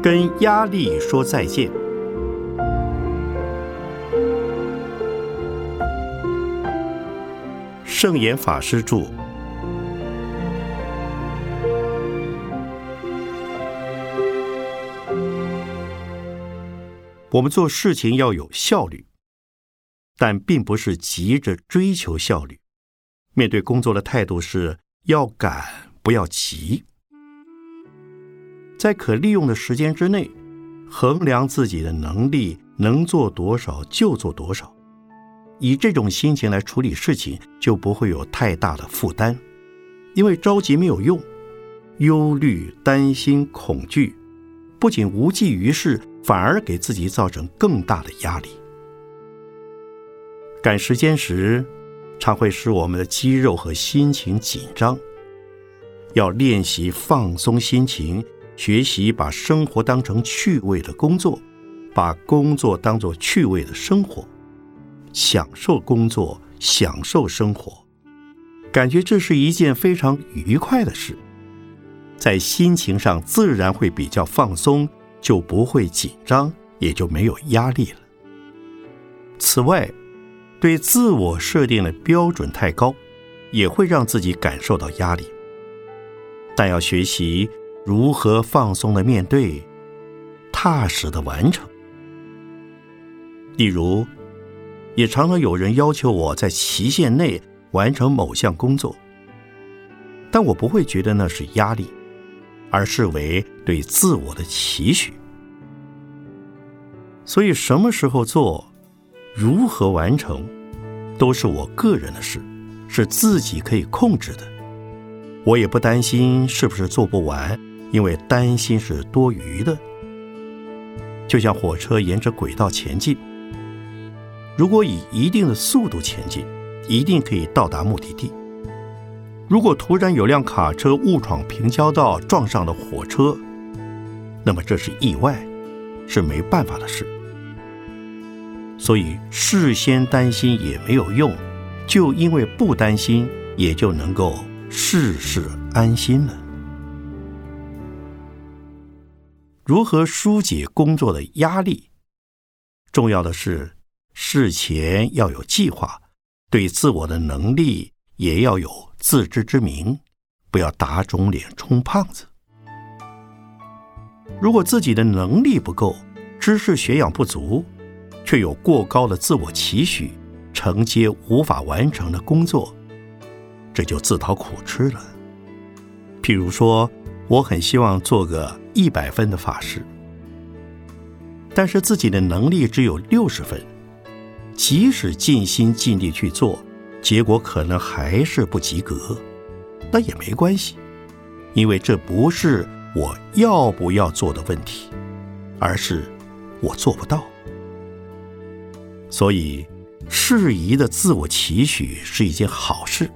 跟压力说再见。圣严法师著。我们做事情要有效率，但并不是急着追求效率。面对工作的态度是要赶，不要急。在可利用的时间之内，衡量自己的能力，能做多少就做多少。以这种心情来处理事情，就不会有太大的负担。因为着急没有用，忧虑、担心、恐惧，不仅无济于事，反而给自己造成更大的压力。赶时间时，常会使我们的肌肉和心情紧张。要练习放松心情。学习把生活当成趣味的工作，把工作当作趣味的生活，享受工作，享受生活，感觉这是一件非常愉快的事，在心情上自然会比较放松，就不会紧张，也就没有压力了。此外，对自我设定的标准太高，也会让自己感受到压力，但要学习。如何放松的面对，踏实的完成？例如，也常常有人要求我在期限内完成某项工作，但我不会觉得那是压力，而视为对自我的期许。所以，什么时候做，如何完成，都是我个人的事，是自己可以控制的。我也不担心是不是做不完。因为担心是多余的，就像火车沿着轨道前进，如果以一定的速度前进，一定可以到达目的地。如果突然有辆卡车误闯平交道，撞上了火车，那么这是意外，是没办法的事。所以事先担心也没有用，就因为不担心，也就能够事事安心了。如何疏解工作的压力？重要的是事前要有计划，对自我的能力也要有自知之明，不要打肿脸充胖子。如果自己的能力不够，知识学养不足，却有过高的自我期许，承接无法完成的工作，这就自讨苦吃了。譬如说。我很希望做个一百分的法师，但是自己的能力只有六十分，即使尽心尽力去做，结果可能还是不及格。那也没关系，因为这不是我要不要做的问题，而是我做不到。所以，适宜的自我期许是一件好事。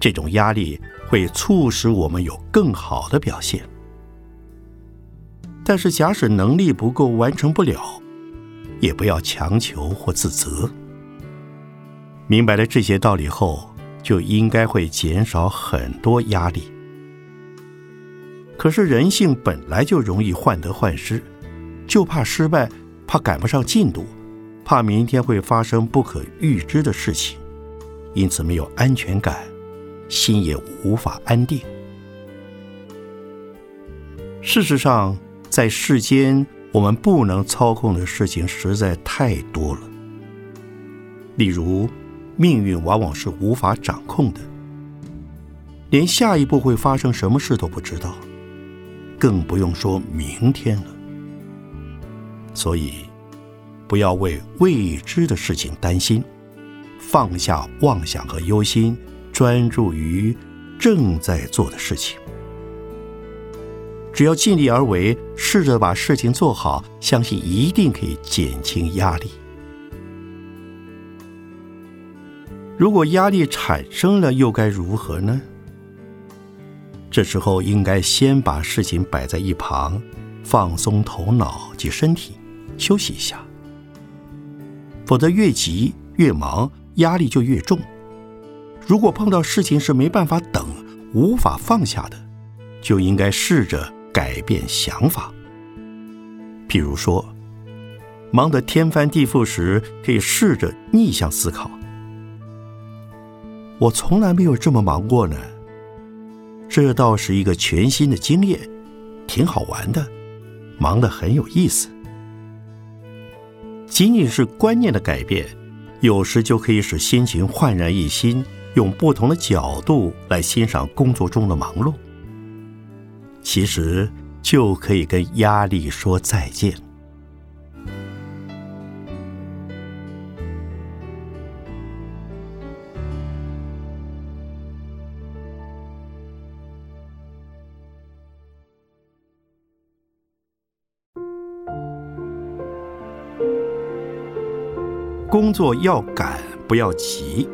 这种压力。会促使我们有更好的表现，但是假使能力不够完成不了，也不要强求或自责。明白了这些道理后，就应该会减少很多压力。可是人性本来就容易患得患失，就怕失败，怕赶不上进度，怕明天会发生不可预知的事情，因此没有安全感。心也无法安定。事实上，在世间，我们不能操控的事情实在太多了。例如，命运往往是无法掌控的，连下一步会发生什么事都不知道，更不用说明天了。所以，不要为未知的事情担心，放下妄想和忧心。专注于正在做的事情，只要尽力而为，试着把事情做好，相信一定可以减轻压力。如果压力产生了，又该如何呢？这时候应该先把事情摆在一旁，放松头脑及身体，休息一下。否则越急越忙，压力就越重。如果碰到事情是没办法等、无法放下的，就应该试着改变想法，譬如说，忙得天翻地覆时，可以试着逆向思考。我从来没有这么忙过呢。这倒是一个全新的经验，挺好玩的，忙得很有意思。仅仅是观念的改变，有时就可以使心情焕然一新，用不同的角度来欣赏工作中的忙碌。其实就可以跟压力说再见。工作要赶，不要急。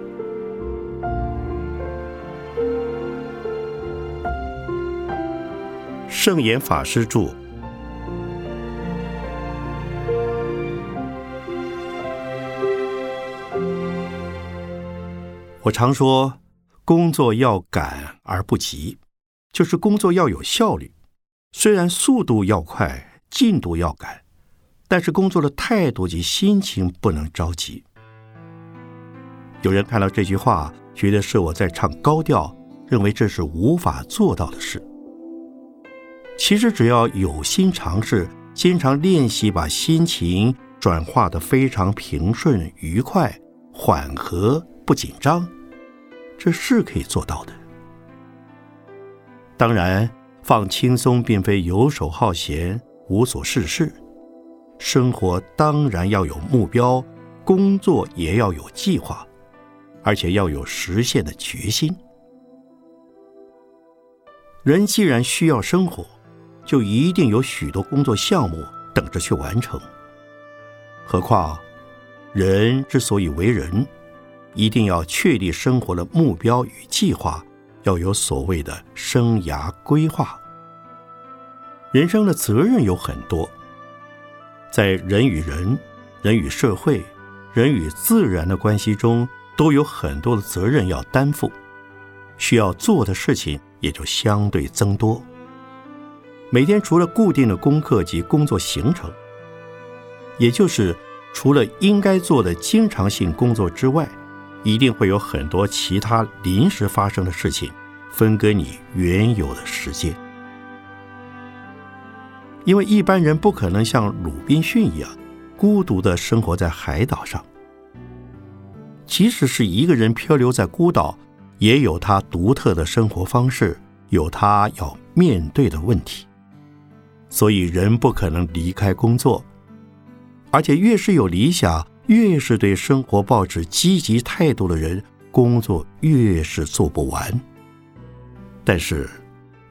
圣严法师著。我常说，工作要赶而不急，就是工作要有效率。虽然速度要快，进度要赶。但是工作的态度及心情不能着急。有人看到这句话，觉得是我在唱高调，认为这是无法做到的事。其实只要有心尝试，经常练习，把心情转化的非常平顺、愉快、缓和、不紧张，这是可以做到的。当然，放轻松并非游手好闲、无所事事。生活当然要有目标，工作也要有计划，而且要有实现的决心。人既然需要生活，就一定有许多工作项目等着去完成。何况，人之所以为人，一定要确立生活的目标与计划，要有所谓的生涯规划。人生的责任有很多。在人与人、人与社会、人与自然的关系中，都有很多的责任要担负，需要做的事情也就相对增多。每天除了固定的功课及工作行程，也就是除了应该做的经常性工作之外，一定会有很多其他临时发生的事情分割你原有的时间。因为一般人不可能像鲁滨逊一样孤独的生活在海岛上，即使是一个人漂流在孤岛，也有他独特的生活方式，有他要面对的问题。所以人不可能离开工作，而且越是有理想，越是对生活抱持积极态度的人，工作越是做不完。但是，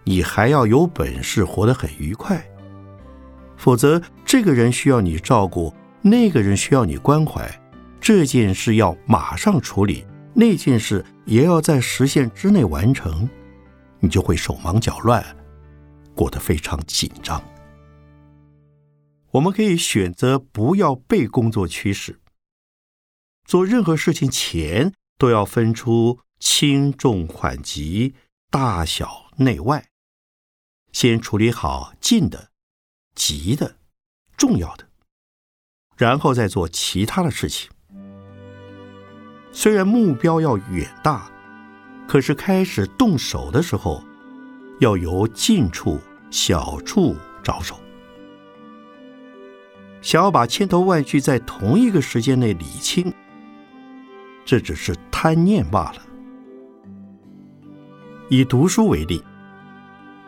你还要有本事活得很愉快。否则，这个人需要你照顾，那个人需要你关怀，这件事要马上处理，那件事也要在时限之内完成，你就会手忙脚乱，过得非常紧张。我们可以选择不要被工作驱使，做任何事情前都要分出轻重缓急、大小内外，先处理好近的。急的、重要的，然后再做其他的事情。虽然目标要远大，可是开始动手的时候，要由近处、小处着手。想要把千头万绪在同一个时间内理清，这只是贪念罢了。以读书为例，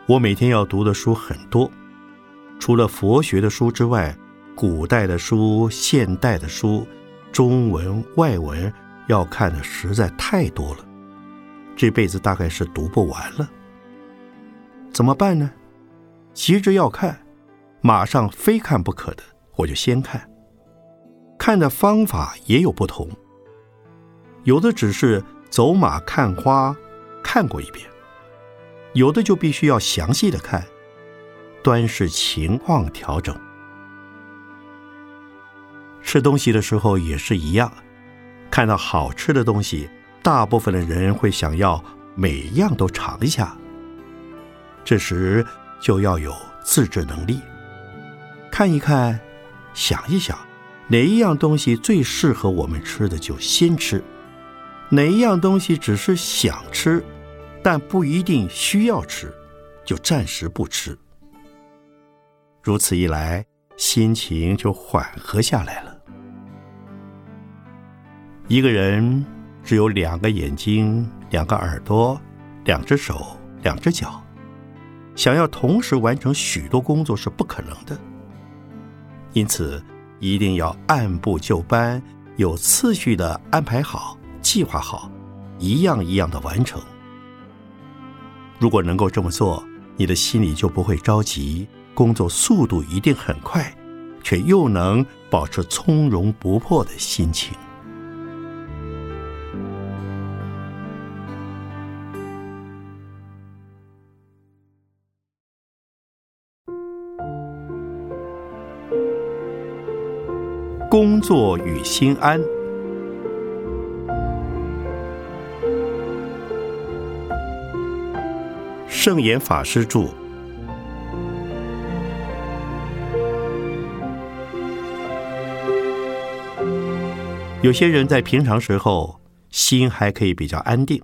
我每天要读的书很多。除了佛学的书之外，古代的书、现代的书、中文、外文要看的实在太多了，这辈子大概是读不完了。怎么办呢？急着要看，马上非看不可的，我就先看。看的方法也有不同，有的只是走马看花，看过一遍；有的就必须要详细的看。端视情况调整。吃东西的时候也是一样，看到好吃的东西，大部分的人会想要每样都尝一下。这时就要有自制能力，看一看，想一想，哪一样东西最适合我们吃的就先吃，哪一样东西只是想吃，但不一定需要吃，就暂时不吃。如此一来，心情就缓和下来了。一个人只有两个眼睛、两个耳朵、两只手、两只脚，想要同时完成许多工作是不可能的。因此，一定要按部就班、有次序的安排好、计划好，一样一样的完成。如果能够这么做，你的心里就不会着急，工作速度一定很快，却又能保持从容不迫的心情。工作与心安。圣严法师著。有些人在平常时候心还可以比较安定，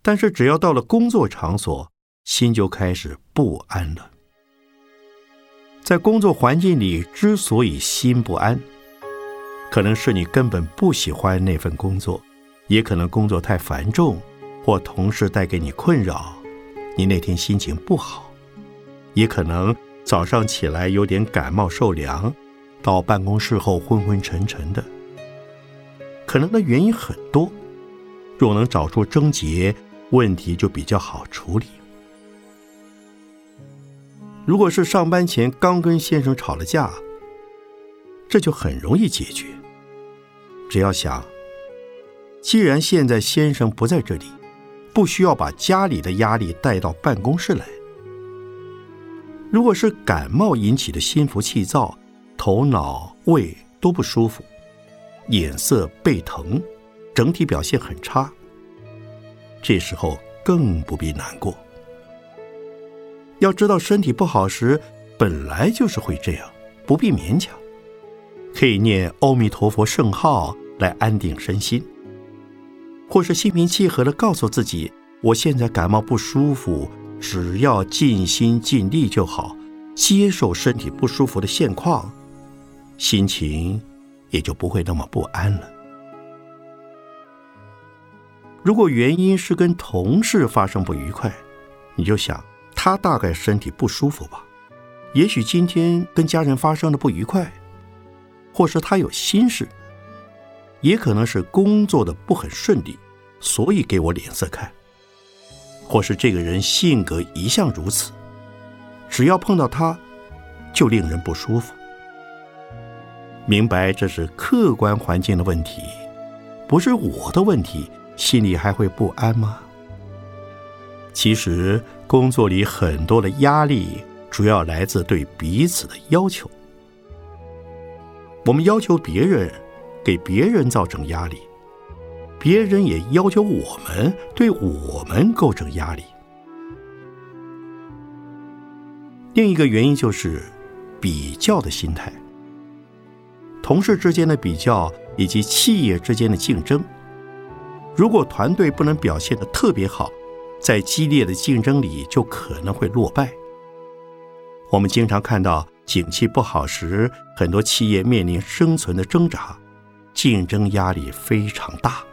但是只要到了工作场所，心就开始不安了。在工作环境里，之所以心不安，可能是你根本不喜欢那份工作，也可能工作太繁重，或同事带给你困扰，你那天心情不好，也可能早上起来有点感冒受凉，到办公室后昏昏沉沉的。可能的原因很多，若能找出症结，问题就比较好处理。如果是上班前刚跟先生吵了架，这就很容易解决。只要想，既然现在先生不在这里，不需要把家里的压力带到办公室来。如果是感冒引起的心浮气躁，头脑胃都不舒服，眼色背疼，整体表现很差，这时候更不必难过。要知道，身体不好时本来就是会这样，不必勉强。可以念阿弥陀佛圣号来安定身心，或是心平气和的告诉自己：我现在感冒不舒服，只要尽心尽力就好，接受身体不舒服的现况，心情也就不会那么不安了。如果原因是跟同事发生不愉快，你就想。他大概身体不舒服吧，也许今天跟家人发生了不愉快，或是他有心事，也可能是工作的不很顺利，所以给我脸色看，或是这个人性格一向如此，只要碰到他，就令人不舒服。明白这是客观环境的问题，不是我的问题，心里还会不安吗？其实。工作里很多的压力，主要来自对彼此的要求。我们要求别人，给别人造成压力，别人也要求我们对我们构成压力。另一个原因就是比较的心态，同事之间的比较以及企业之间的竞争。如果团队不能表现的特别好，在激烈的竞争里，就可能会落败。我们经常看到，景气不好时，很多企业面临生存的挣扎，竞争压力非常大。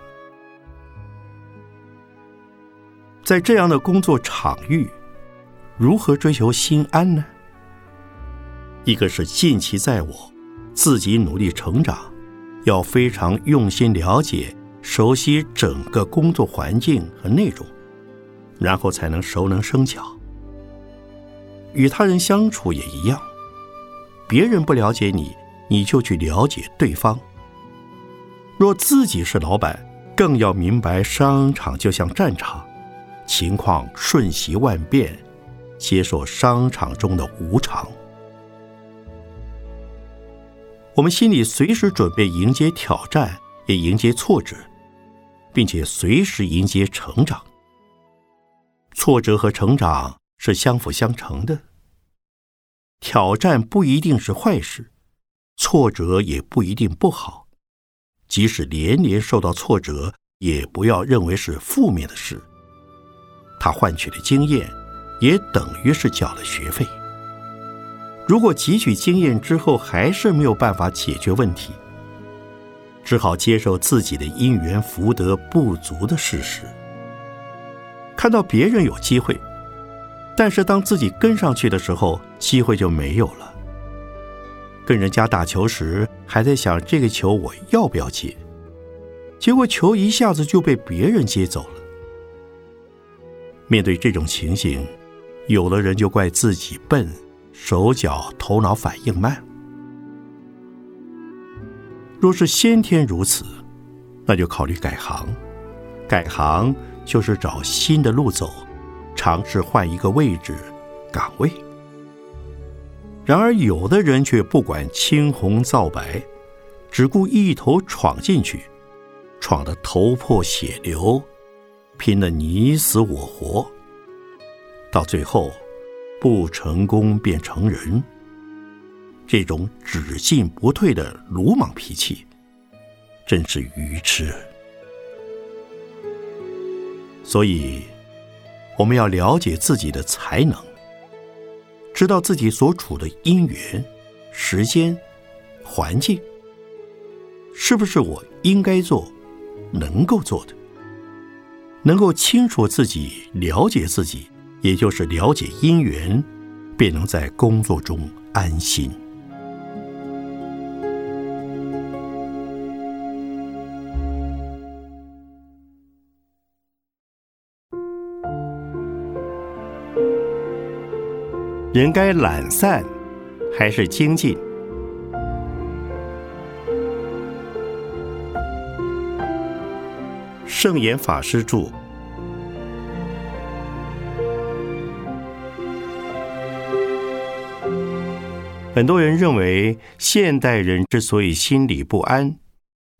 在这样的工作场域，如何追求心安呢？一个是尽其在我，自己努力成长，要非常用心了解、熟悉整个工作环境和内容。然后才能熟能生巧。与他人相处也一样，别人不了解你，你就去了解对方。若自己是老板，更要明白商场就像战场，情况瞬息万变，接受商场中的无常。我们心里随时准备迎接挑战，也迎接挫折，并且随时迎接成长。挫折和成长是相辅相成的。挑战不一定是坏事，挫折也不一定不好。即使连连受到挫折，也不要认为是负面的事。他换取的经验，也等于是缴了学费。如果汲取经验之后还是没有办法解决问题，只好接受自己的因缘福德不足的事实。看到别人有机会，但是当自己跟上去的时候，机会就没有了。跟人家打球时，还在想这个球我要不要接，结果球一下子就被别人接走了。面对这种情形，有的人就怪自己笨，手脚头脑反应慢。若是先天如此，那就考虑改行，改行。就是找新的路走，尝试换一个位置、岗位。然而，有的人却不管青红皂白，只顾一头闯进去，闯得头破血流，拼得你死我活，到最后不成功便成仁。这种只进不退的鲁莽脾气，真是愚痴。所以，我们要了解自己的才能，知道自己所处的因缘、时间、环境，是不是我应该做、能够做的，能够清楚自己、了解自己，也就是了解因缘，便能在工作中安心。人该懒散还是精进？圣严法师著。很多人认为，现代人之所以心里不安，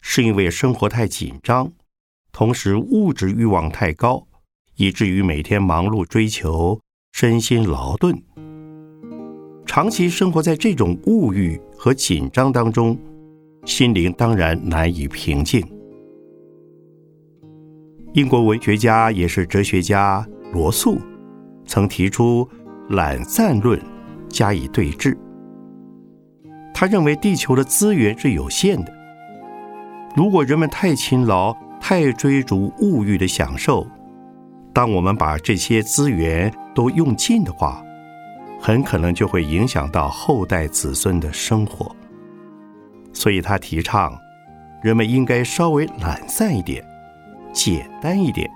是因为生活太紧张，同时物质欲望太高，以至于每天忙碌追求，身心劳顿。长期生活在这种物欲和紧张当中，心灵当然难以平静。英国文学家也是哲学家罗素，曾提出懒散论，加以对峙。他认为地球的资源是有限的，如果人们太勤劳、太追逐物欲的享受，当我们把这些资源都用尽的话，很可能就会影响到后代子孙的生活，所以他提倡人们应该稍微懒散一点，简单一点，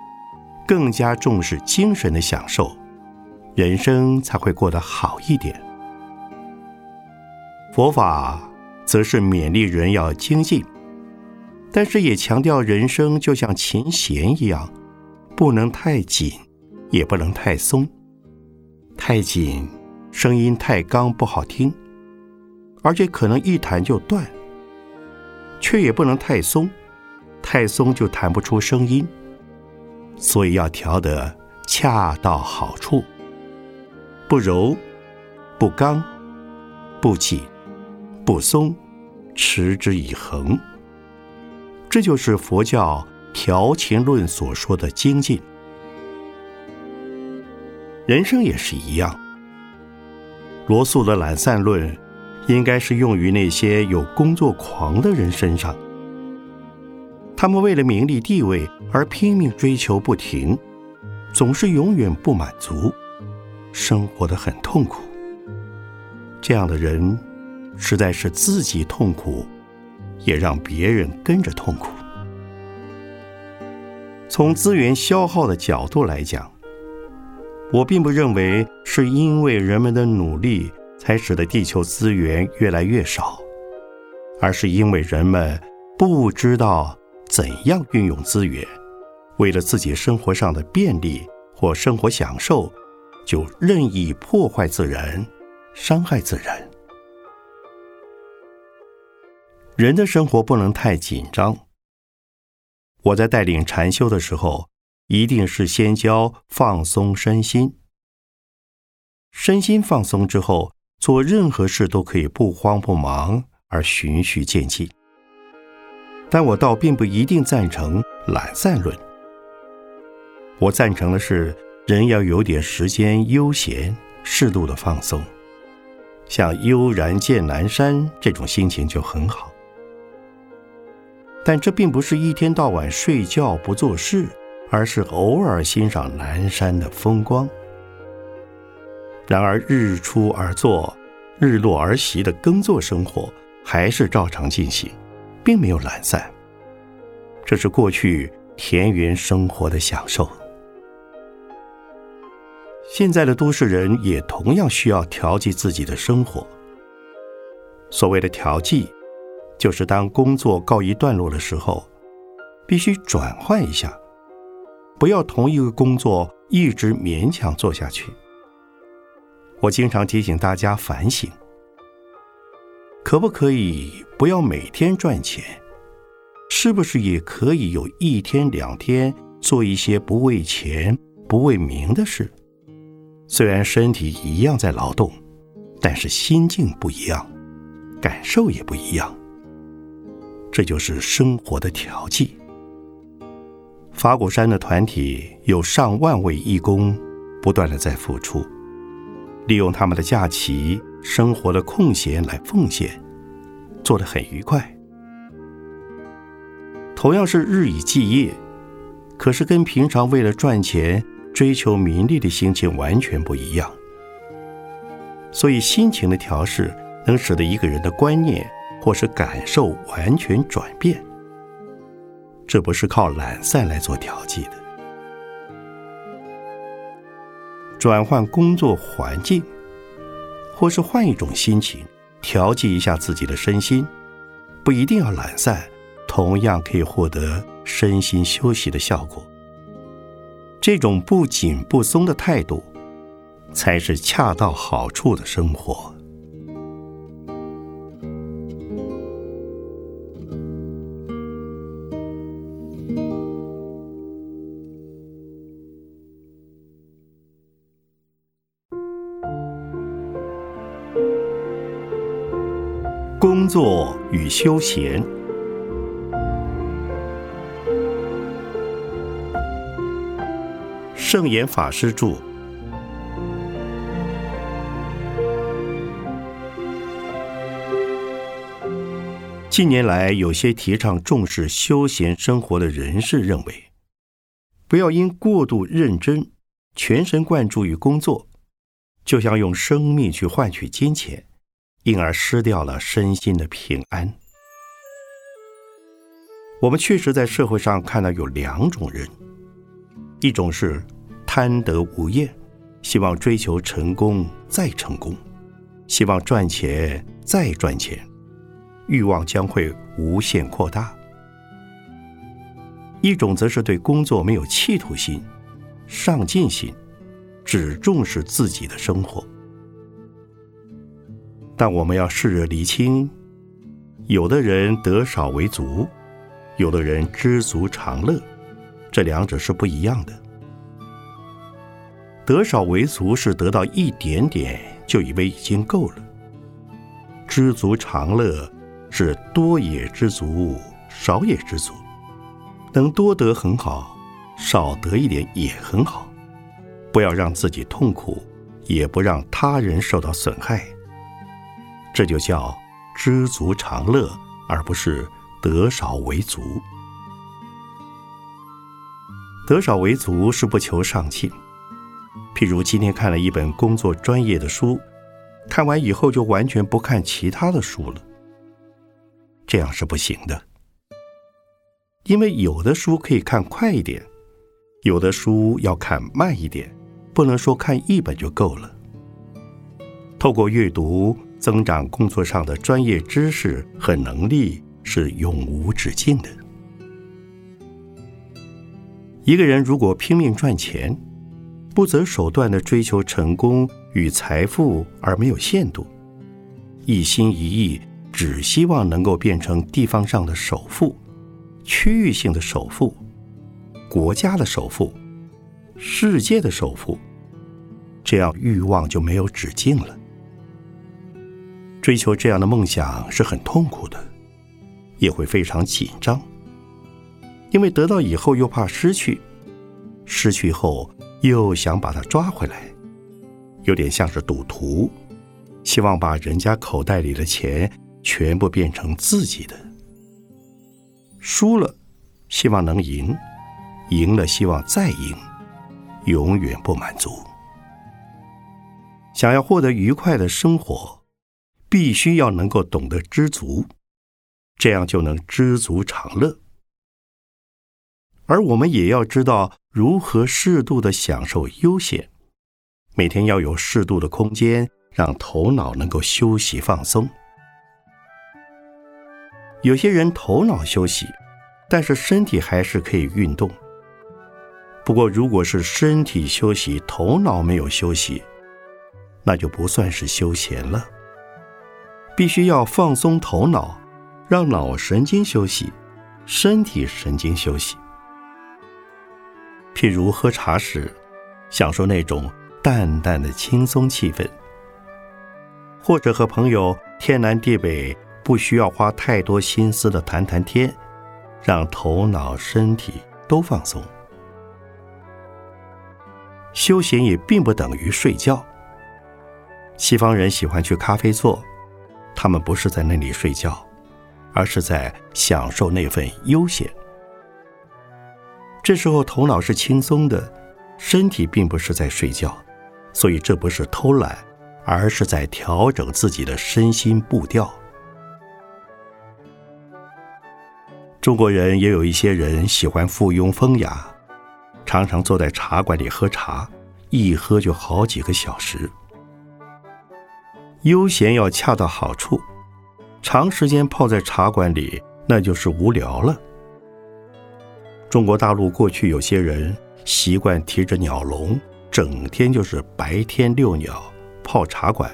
更加重视精神的享受，人生才会过得好一点。佛法则是勉励人要精进，但是也强调人生就像琴弦一样，不能太紧，也不能太松，太紧。声音太刚不好听，而且可能一弹就断，却也不能太松，太松就弹不出声音。所以要调得恰到好处，不柔，不刚，不紧，不松，持之以恒。这就是佛教调情论所说的精进。人生也是一样。罗素的懒散论，应该是用于那些有工作狂的人身上。他们为了名利地位而拼命追求不停，总是永远不满足，生活的很痛苦。这样的人，实在是自己痛苦，也让别人跟着痛苦。从资源消耗的角度来讲。我并不认为是因为人们的努力才使得地球资源越来越少，而是因为人们不知道怎样运用资源，为了自己生活上的便利或生活享受，就任意破坏自然、伤害自然。人的生活不能太紧张。我在带领禅修的时候。一定是先教放松身心，身心放松之后，做任何事都可以不慌不忙而循序渐进。但我倒并不一定赞成懒散论。我赞成的是，人要有点时间悠闲，适度的放松，像悠然见南山这种心情就很好。但这并不是一天到晚睡觉不做事，而是偶尔欣赏南山的风光。然而，日出而作，日落而息的耕作生活还是照常进行，并没有懒散。这是过去田园生活的享受。现在的都市人也同样需要调剂自己的生活。所谓的调剂，就是当工作告一段落的时候，必须转换一下，不要同一个工作一直勉强做下去。我经常提醒大家反省：可不可以不要每天赚钱？是不是也可以有一天两天做一些不为钱、不为名的事？虽然身体一样在劳动，但是心境不一样，感受也不一样。这就是生活的调剂。法鼓山的团体有上万位义工，不断的在付出。利用他们的假期、生活的空闲来奉献，做得很愉快。同样是日以继夜，可是跟平常为了赚钱、追求名利的心情完全不一样。所以，心情的调试能使得一个人的观念或是感受完全转变。这不是靠懒散来做调剂的。转换工作环境，或是换一种心情，调剂一下自己的身心，不一定要懒散，同样可以获得身心休息的效果。这种不紧不松的态度，才是恰到好处的生活。作与休闲，圣严法师著。近年来，有些提倡重视休闲生活的人士认为，不要因过度认真、全神贯注于工作，就像用生命去换取金钱。因而失掉了身心的平安。我们确实在社会上看到有两种人：一种是贪得无厌，希望追求成功再成功，希望赚钱再赚钱，欲望将会无限扩大；一种则是对工作没有企图心、上进心，只重视自己的生活。但我们要试着厘清，有的人得少为足，有的人知足常乐，这两者是不一样的。得少为足是得到一点点就以为已经够了，知足常乐是多也知足，少也知足，能多得很好，少得一点也很好，不要让自己痛苦，也不让他人受到损害。这就叫知足常乐，而不是得少为足。得少为足是不求上进。譬如今天看了一本工作专业的书，看完以后就完全不看其他的书了，这样是不行的。因为有的书可以看快一点，有的书要看慢一点，不能说看一本就够了。透过阅读。增长工作上的专业知识和能力是永无止境的。一个人如果拼命赚钱，不择手段的追求成功与财富而没有限度，一心一意只希望能够变成地方上的首富、区域性的首富、国家的首富、世界的首富，这样欲望就没有止境了。追求这样的梦想是很痛苦的，也会非常紧张，因为得到以后又怕失去，失去后又想把它抓回来，有点像是赌徒，希望把人家口袋里的钱全部变成自己的。输了，希望能赢；赢了，希望再赢，永远不满足。想要获得愉快的生活，必须要能够懂得知足，这样就能知足常乐。而我们也要知道如何适度的享受悠闲，每天要有适度的空间，让头脑能够休息放松。有些人头脑休息，但是身体还是可以运动。不过，如果是身体休息，头脑没有休息，那就不算是休闲了。必须要放松头脑，让脑神经休息，身体神经休息。譬如喝茶时，享受那种淡淡的轻松气氛；或者和朋友天南地北。不需要花太多心思的谈谈天，让头脑、身体都放松。休闲也并不等于睡觉。西方人喜欢去咖啡座，他们不是在那里睡觉，而是在享受那份悠闲。这时候头脑是轻松的，身体并不是在睡觉，所以这不是偷懒，而是在调整自己的身心步调。中国人也有一些人喜欢附庸风雅，常常坐在茶馆里喝茶，一喝就好几个小时。悠闲要恰到好处，长时间泡在茶馆里那就是无聊了。中国大陆过去有些人习惯提着鸟笼，整天就是白天遛鸟、泡茶馆，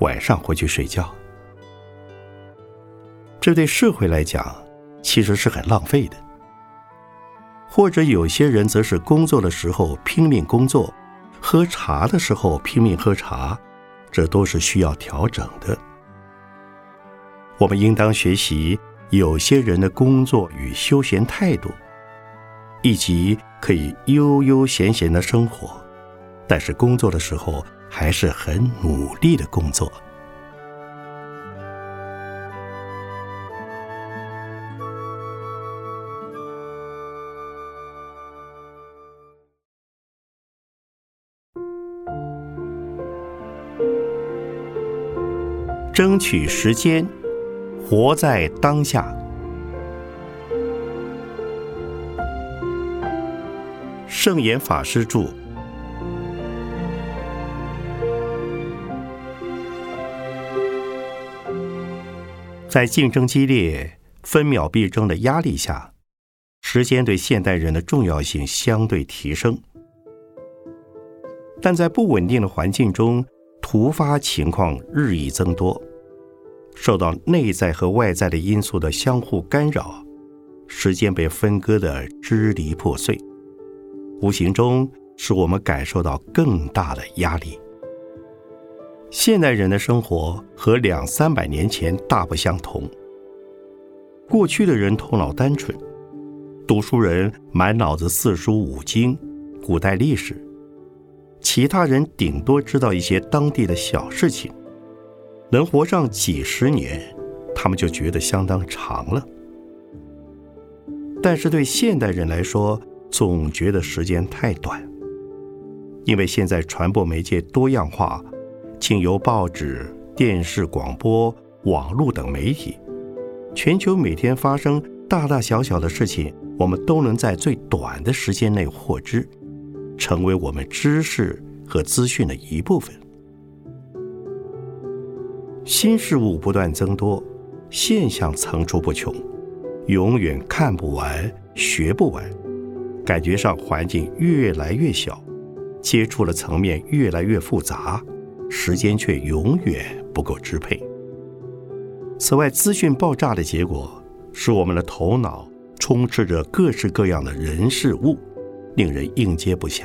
晚上回去睡觉。这对社会来讲。其实是很浪费的，或者有些人则是工作的时候拼命工作，喝茶的时候拼命喝茶，这都是需要调整的。我们应当学习有些人的工作与休闲态度，以及可以悠悠闲闲的生活，但是工作的时候还是很努力的工作。争取时间，活在当下。圣严法师著。在竞争激烈、分秒必争的压力下，时间对现代人的重要性相对提升。但在不稳定的环境中，突发情况日益增多。受到内在和外在的因素的相互干扰，时间被分割的支离破碎，无形中使我们感受到更大的压力。现代人的生活和两三百年前大不相同。过去的人头脑单纯，读书人满脑子四书五经、古代历史，其他人顶多知道一些当地的小事情。能活上几十年，他们就觉得相当长了。但是对现代人来说，总觉得时间太短。因为现在传播媒介多样化，经由报纸、电视、广播、网络等媒体，全球每天发生大大小小的事情，我们都能在最短的时间内获知，成为我们知识和资讯的一部分。新事物不断增多，现象层出不穷，永远看不完、学不完。感觉上环境越来越小，接触的层面越来越复杂，时间却永远不够支配。此外，资讯爆炸的结果，使我们的头脑充斥着各式各样的人事物，令人应接不暇。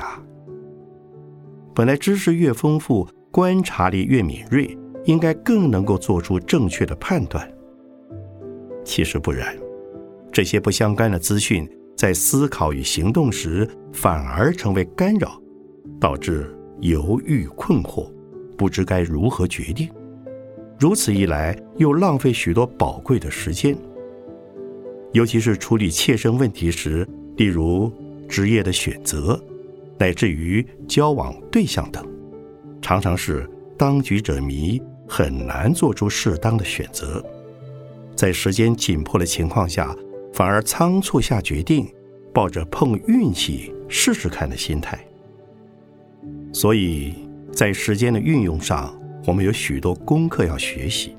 本来知识越丰富，观察力越敏锐。应该更能够做出正确的判断。其实不然，这些不相干的资讯在思考与行动时反而成为干扰，导致犹豫困惑，不知该如何决定。如此一来，又浪费许多宝贵的时间。尤其是处理切身问题时，例如职业的选择，乃至于交往对象等，常常是当局者迷，很难做出适当的选择。在时间紧迫的情况下，反而仓促下决定，抱着碰运气试试看的心态。所以在时间的运用上，我们有许多功课要学习。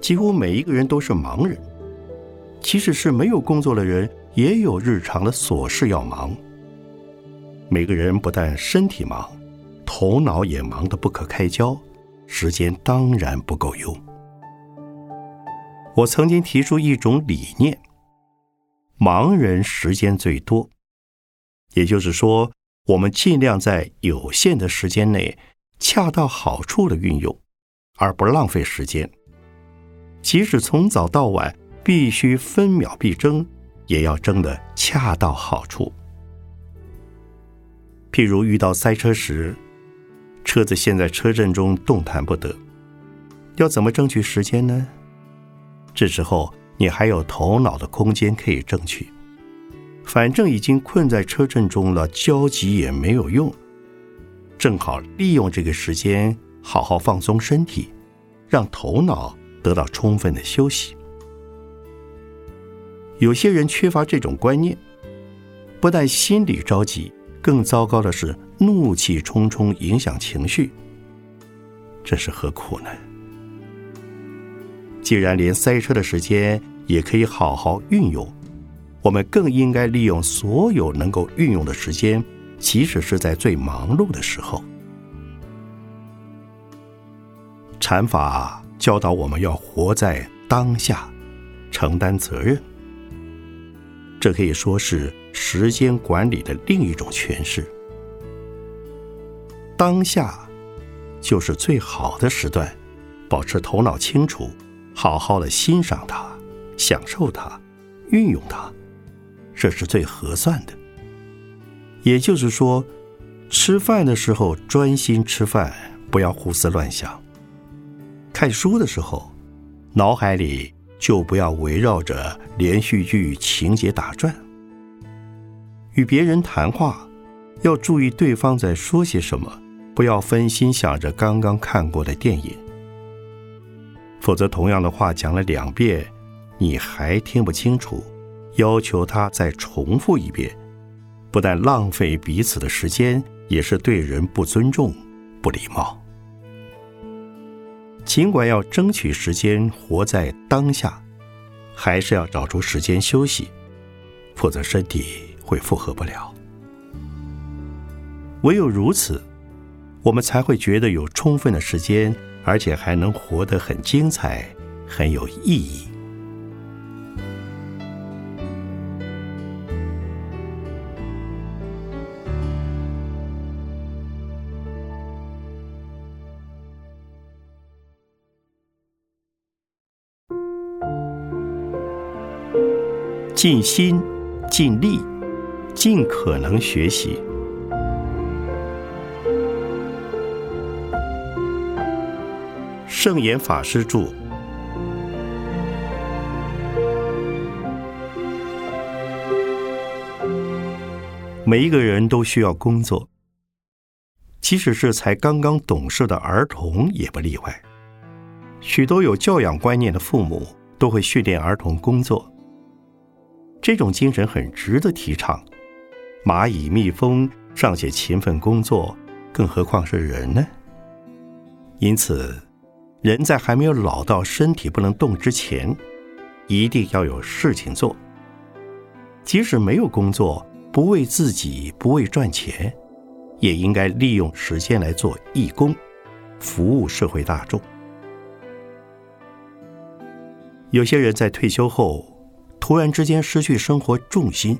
几乎每一个人都是盲人。即使是没有工作的人，也有日常的琐事要忙。每个人不但身体忙，头脑也忙得不可开交，时间当然不够用。我曾经提出一种理念：盲人时间最多，也就是说，我们尽量在有限的时间内，恰到好处的运用，而不浪费时间。即使从早到晚。必须分秒必争，也要争得恰到好处。譬如遇到塞车时，车子陷在车阵中动弹不得，要怎么争取时间呢？这时候你还有头脑的空间可以争取，反正已经困在车阵中了，焦急也没有用。正好利用这个时间，好好放松身体，让头脑得到充分的休息。有些人缺乏这种观念，不但心里着急，更糟糕的是怒气冲冲，影响情绪。这是何苦呢？既然连塞车的时间也可以好好运用，我们更应该利用所有能够运用的时间，即使是在最忙碌的时候。禅法教导我们要活在当下，承担责任。这可以说是时间管理的另一种诠释。当下就是最好的时段，保持头脑清楚，好好的欣赏它、享受它、运用它，这是最合算的。也就是说，吃饭的时候专心吃饭，不要胡思乱想；看书的时候，脑海里。就不要围绕着连续剧情节打转。与别人谈话，要注意对方在说些什么，不要分心想着刚刚看过的电影。否则，同样的话讲了两遍，你还听不清楚，要求他再重复一遍，不但浪费彼此的时间，也是对人不尊重、不礼貌。尽管要争取时间活在当下，还是要找出时间休息，否则身体会负荷不了。唯有如此，我们才会觉得有充分的时间，而且还能活得很精彩、很有意义。尽心、尽力、尽可能学习。圣严法师著。每一个人都需要工作，即使是才刚刚懂事的儿童也不例外。许多有教养观念的父母都会训练儿童工作。这种精神很值得提倡。蚂蚁、蜜蜂尚且勤奋工作，更何况是人呢？因此，人在还没有老到身体不能动之前，一定要有事情做。即使没有工作，不为自己，不为赚钱，也应该利用时间来做义工，服务社会大众。有些人在退休后。突然之间失去生活重心，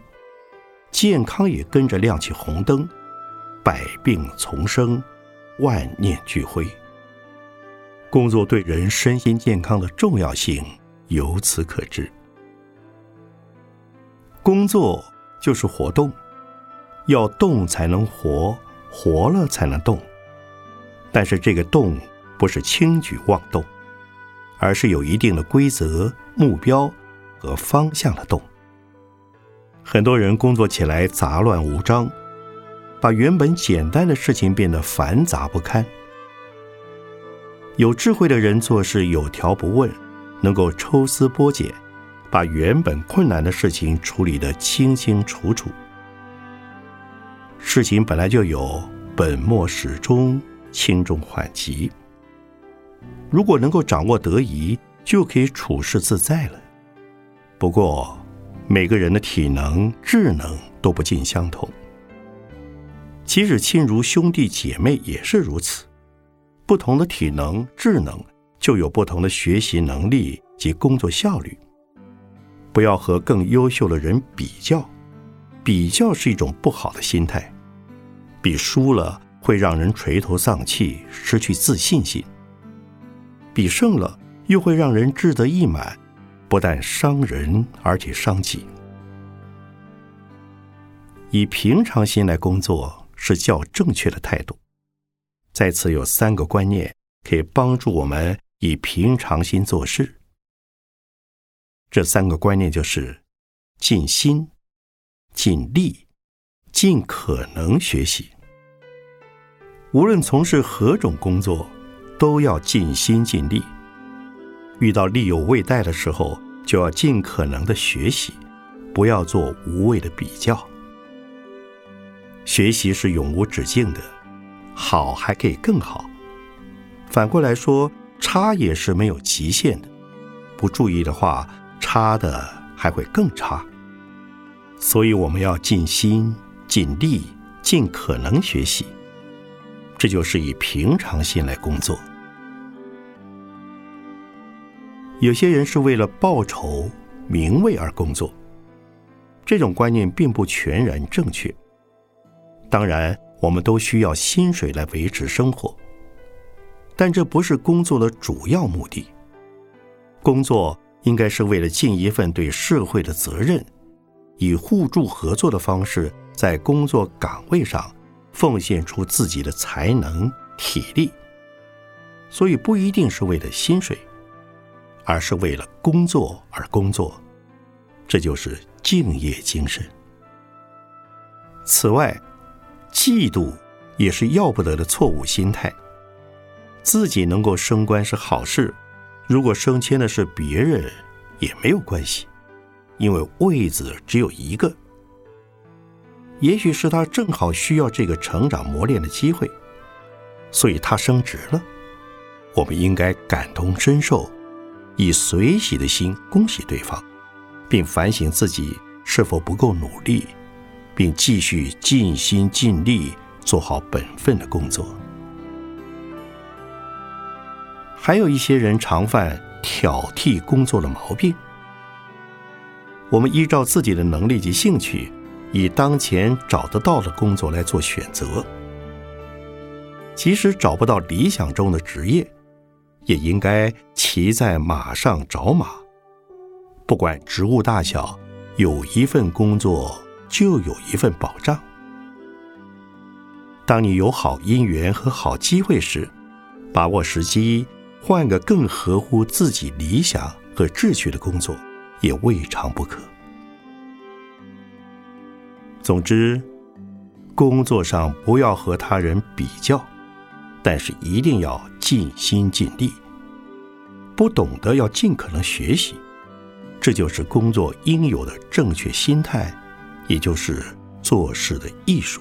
健康也跟着亮起红灯，百病丛生，万念俱灰。工作对人身心健康的重要性由此可知。工作就是活动，要动才能活，活了才能动。但是这个动不是轻举妄动，而是有一定的规则、目标和方向的动。很多人工作起来杂乱无章，把原本简单的事情变得繁杂不堪。有智慧的人做事有条不紊，能够抽丝剥茧，把原本困难的事情处理得清清楚楚。事情本来就有本末始终。轻重缓急，如果能够掌握得宜，就可以处事自在了。不过，每个人的体能、智能都不尽相同，即使亲如兄弟姐妹也是如此。不同的体能、智能，就有不同的学习能力及工作效率。不要和更优秀的人比较，比较是一种不好的心态，比输了。会让人垂头丧气，失去自信心；比胜了，又会让人志得意满，不但伤人，而且伤己。以平常心来工作是较正确的态度。在此有三个观念可以帮助我们以平常心做事。这三个观念就是尽心、尽力、尽可能学习。无论从事何种工作，都要尽心尽力。遇到力有未逮的时候，就要尽可能的学习，不要做无谓的比较。学习是永无止境的，好还可以更好。反过来说，差也是没有极限的。不注意的话，差的还会更差。所以我们要尽心尽力，尽可能学习。这就是以平常心来工作。有些人是为了报酬、名位而工作，这种观念并不全然正确。当然，我们都需要薪水来维持生活，但这不是工作的主要目的。工作应该是为了尽一份对社会的责任，以互助合作的方式，在工作岗位上。奉献出自己的才能、体力，所以不一定是为了薪水，而是为了工作而工作，这就是敬业精神。此外，嫉妒也是要不得的错误心态。自己能够升官是好事，如果升迁的是别人，也没有关系，因为位子只有一个。也许是他正好需要这个成长磨练的机会，所以他升职了。我们应该感同身受，以随喜的心恭喜对方，并反省自己是否不够努力，并继续尽心尽力做好本分的工作。还有一些人常犯挑剔工作的毛病，我们依照自己的能力及兴趣。以当前找得到的工作来做选择，即使找不到理想中的职业，也应该骑在马上找马。不管职务大小，有一份工作就有一份保障。当你有好姻缘和好机会时，把握时机，换个更合乎自己理想和志趣的工作，也未尝不可。总之，工作上不要和他人比较，但是一定要尽心尽力。不懂得要尽可能学习，这就是工作应有的正确心态，也就是做事的艺术。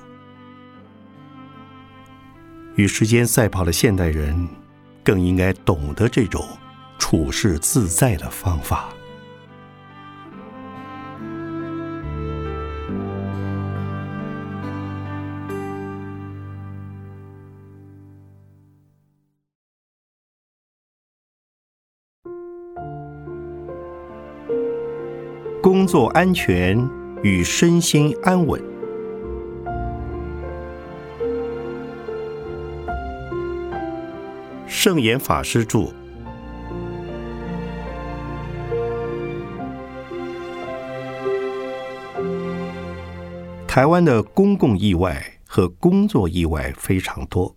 与时间赛跑的现代人，更应该懂得这种处事自在的方法。工作安全与身心安稳。圣严法师著。台湾的公共意外和工作意外非常多，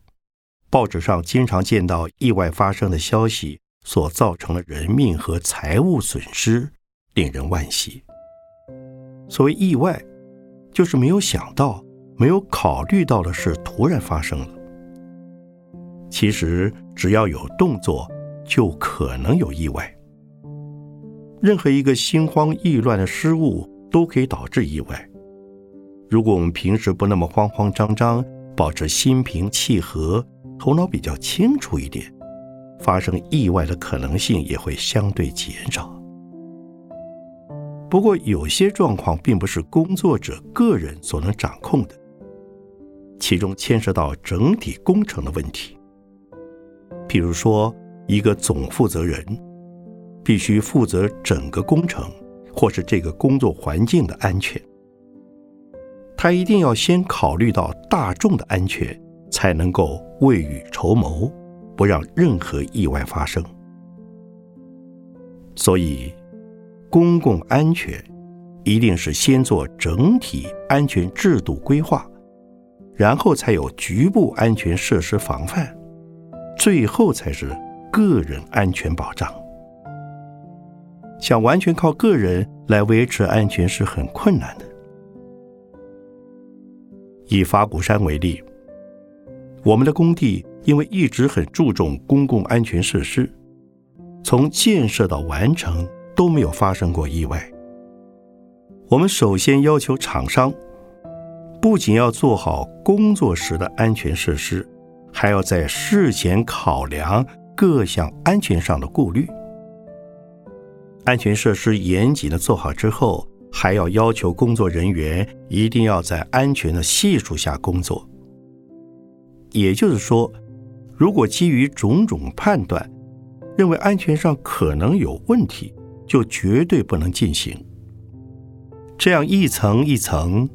报纸上经常见到意外发生的消息所造成的人命和财物损失，令人惋惜。所谓意外，就是没有想到、没有考虑到的事突然发生了。其实只要有动作，就可能有意外。任何一个心慌意乱的失误都可以导致意外。如果我们平时不那么慌慌张张，保持心平气和，头脑比较清楚一点，发生意外的可能性也会相对减少。不过，有些状况并不是工作者个人所能掌控的，其中牵涉到整体工程的问题。譬如说，一个总负责人必须负责整个工程，或是这个工作环境的安全。他一定要先考虑到大众的安全，才能够未雨绸缪，不让任何意外发生。所以，公共安全一定是先做整体安全制度规划，然后才有局部安全设施防范，最后才是个人安全保障。想完全靠个人来维持安全是很困难的。以法鼓山为例，我们的工地因为一直很注重公共安全设施，从建设到完成都没有发生过意外。我们首先要求厂商，不仅要做好工作时的安全设施，还要在事前考量各项安全上的顾虑。安全设施严谨的做好之后。还要要求工作人员一定要在安全的系数下工作。也就是说，如果基于种种判断，认为安全上可能有问题，就绝对不能进行。这样一层一层，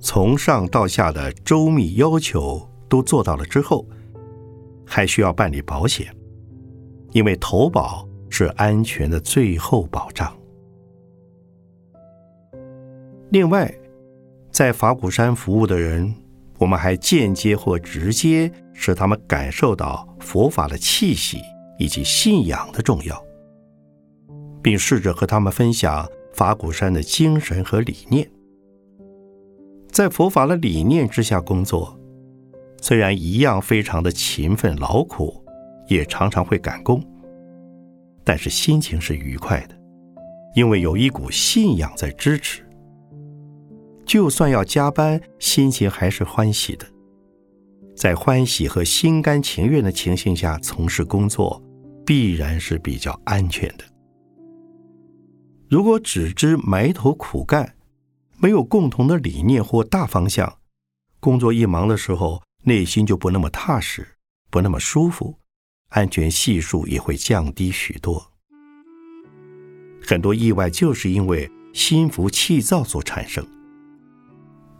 从上到下的周密要求都做到了之后，还需要办理保险，因为投保是安全的最后保障。另外，在法鼓山服务的人，我们还间接或直接使他们感受到佛法的气息以及信仰的重要，并试着和他们分享法鼓山的精神和理念。在佛法的理念之下工作，虽然一样非常的勤奋劳苦，也常常会赶工，但是心情是愉快的，因为有一股信仰在支持。就算要加班，心情还是欢喜的。在欢喜和心甘情愿的情形下从事工作，必然是比较安全的。如果只知埋头苦干，没有共同的理念或大方向，工作一忙的时候，内心就不那么踏实，不那么舒服，安全系数也会降低许多。很多意外就是因为心浮气躁所产生。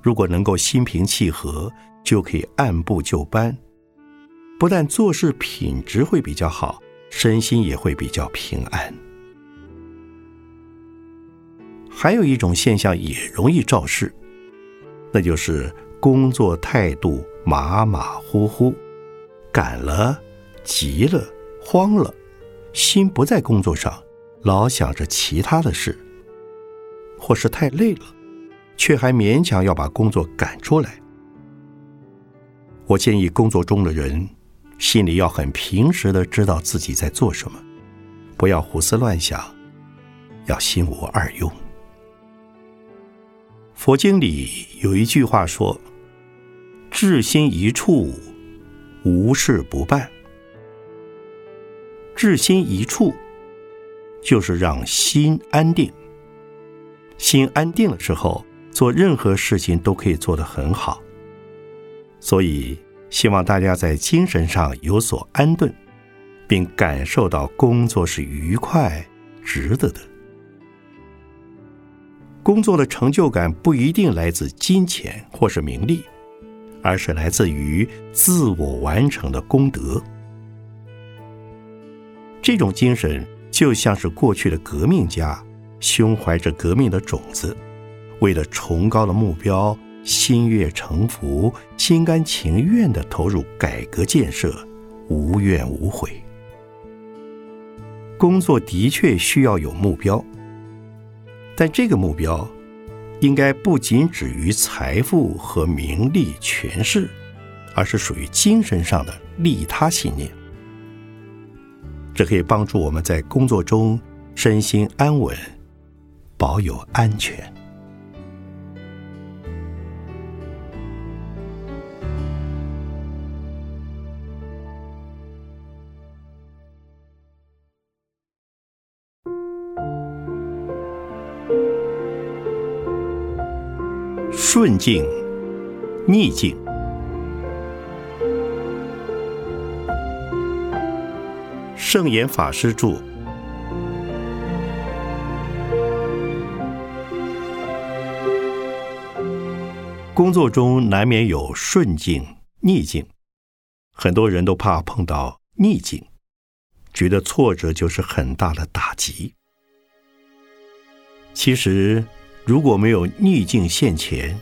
如果能够心平气和，就可以按部就班，不但做事品质会比较好，身心也会比较平安。还有一种现象也容易肇事，那就是工作态度马马虎虎，赶了、急了、慌了，心不在工作上，老想着其他的事，或是太累了。却还勉强要把工作赶出来。我建议工作中的人心里要很平实的知道自己在做什么，不要胡思乱想，要心无二用。佛经里有一句话说：“至心一处，无事不办。”至心一处，就是让心安定。心安定了之后。做任何事情都可以做得很好，所以希望大家在精神上有所安顿，并感受到工作是愉快、值得的。工作的成就感不一定来自金钱或是名利，而是来自于自我完成的功德。这种精神就像是过去的革命家，胸怀着革命的种子，为了崇高的目标，心悦诚服、心甘情愿地投入改革建设，无怨无悔。工作的确需要有目标，但这个目标应该不仅止于财富和名利权势，而是属于精神上的利他信念。这可以帮助我们在工作中身心安稳，保有安全。顺境、逆境。圣严法师著。工作中难免有顺境、逆境，很多人都怕碰到逆境，觉得挫折就是很大的打击。其实，如果没有逆境现前，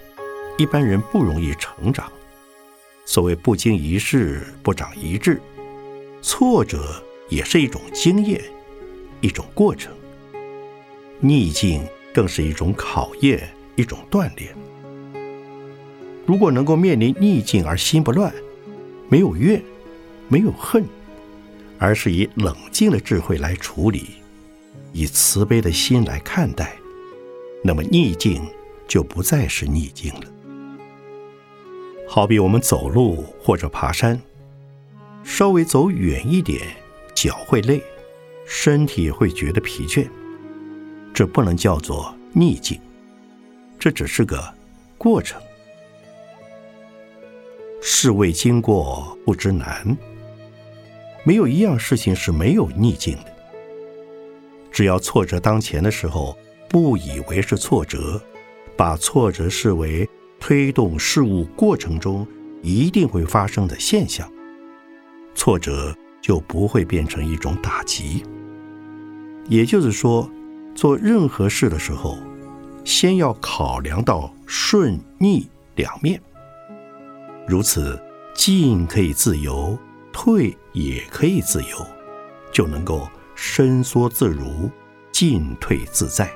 一般人不容易成长。所谓不经一事不长一智，挫折。也是一种经验，一种过程。逆境更是一种考验，一种锻炼。如果能够面临逆境而心不乱，没有怨，没有恨，而是以冷静的智慧来处理，以慈悲的心来看待，那么逆境就不再是逆境了。好比我们走路或者爬山，稍微走远一点。脚会累，身体会觉得疲倦，这不能叫做逆境，这只是个过程。事未经过不知难，没有一样事情是没有逆境的。只要挫折当前的时候，不以为是挫折，把挫折视为推动事物过程中一定会发生的现象，挫折。就不会变成一种打击。也就是说，做任何事的时候，先要考量到顺逆两面。如此，进可以自由，退也可以自由，就能够伸缩自如，进退自在。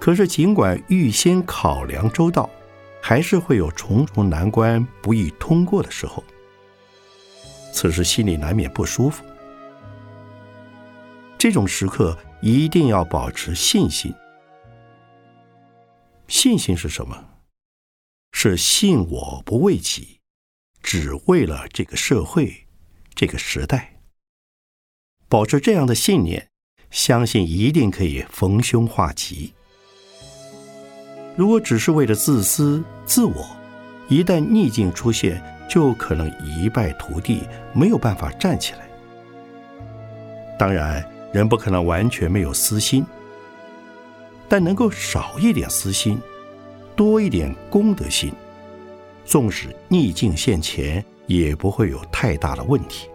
可是，尽管预先考量周到，还是会有重重难关不易通过的时候。此时心里难免不舒服，这种时刻一定要保持信心。信心是什么？是信我不为己，只为了这个社会、这个时代。保持这样的信念，相信一定可以逢凶化吉。如果只是为了自私自我，一旦逆境出现，就可能一败涂地，没有办法站起来。当然，人不可能完全没有私心，但能够少一点私心，多一点功德心，纵使逆境现前，也不会有太大的问题。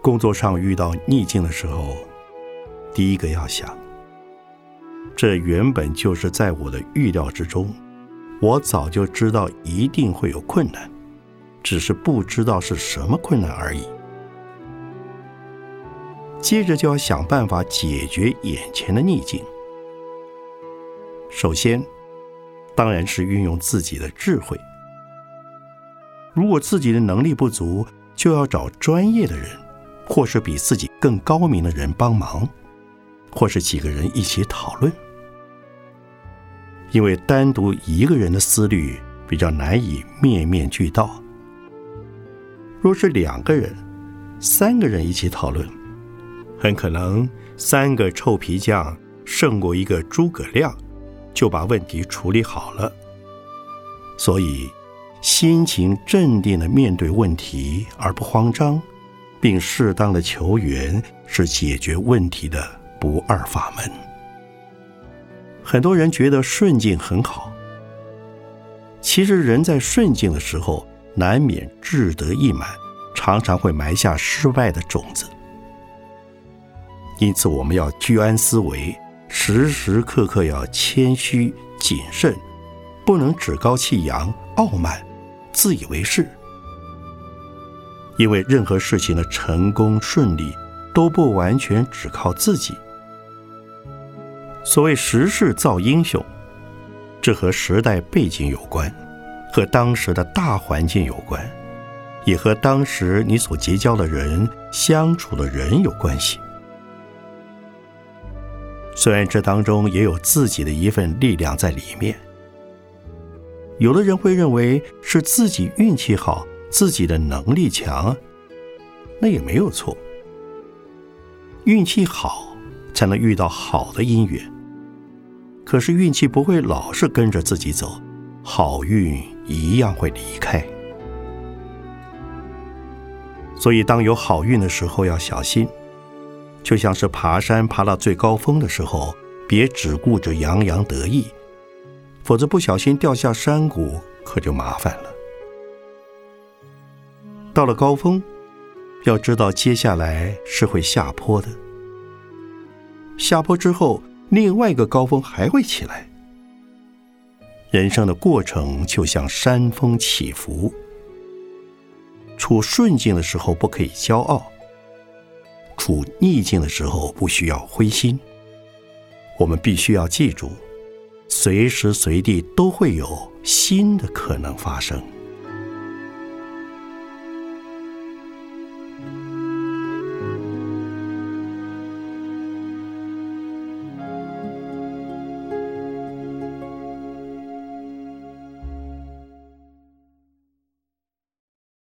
工作上遇到逆境的时候，第一个要想，这原本就是在我的预料之中。我早就知道一定会有困难，只是不知道是什么困难而已。接着就要想办法解决眼前的逆境。首先，当然是运用自己的智慧。如果自己的能力不足，就要找专业的人，或是比自己更高明的人帮忙，或是几个人一起讨论。因为单独一个人的思虑比较难以面面俱到，若是两个人、三个人一起讨论，很可能三个臭皮匠胜过一个诸葛亮，就把问题处理好了。所以，心情镇定的面对问题而不慌张，并适当的求援，是解决问题的不二法门。很多人觉得顺境很好，其实人在顺境的时候，难免志得意满，常常会埋下失败的种子。因此，我们要居安思危，时时刻刻要谦虚谨慎，不能趾高气扬、傲慢、自以为是。因为任何事情的成功顺利，都不完全只靠自己。所谓时势造英雄，这和时代背景有关，和当时的大环境有关，也和当时你所结交的人、相处的人有关系。虽然这当中也有自己的一份力量在里面，有的人会认为是自己运气好。自己的能力强，那也没有错。运气好才能遇到好的姻缘，可是运气不会老是跟着自己走，好运一样会离开。所以，当有好运的时候要小心，就像是爬山爬到最高峰的时候，别只顾着洋洋得意，否则不小心掉下山谷，可就麻烦了。到了高峰，要知道接下来是会下坡的。下坡之后，另外一个高峰还会起来。人生的过程就像山峰起伏，处顺境的时候不可以骄傲，处逆境的时候不需要灰心。我们必须要记住，随时随地都会有新的可能发生。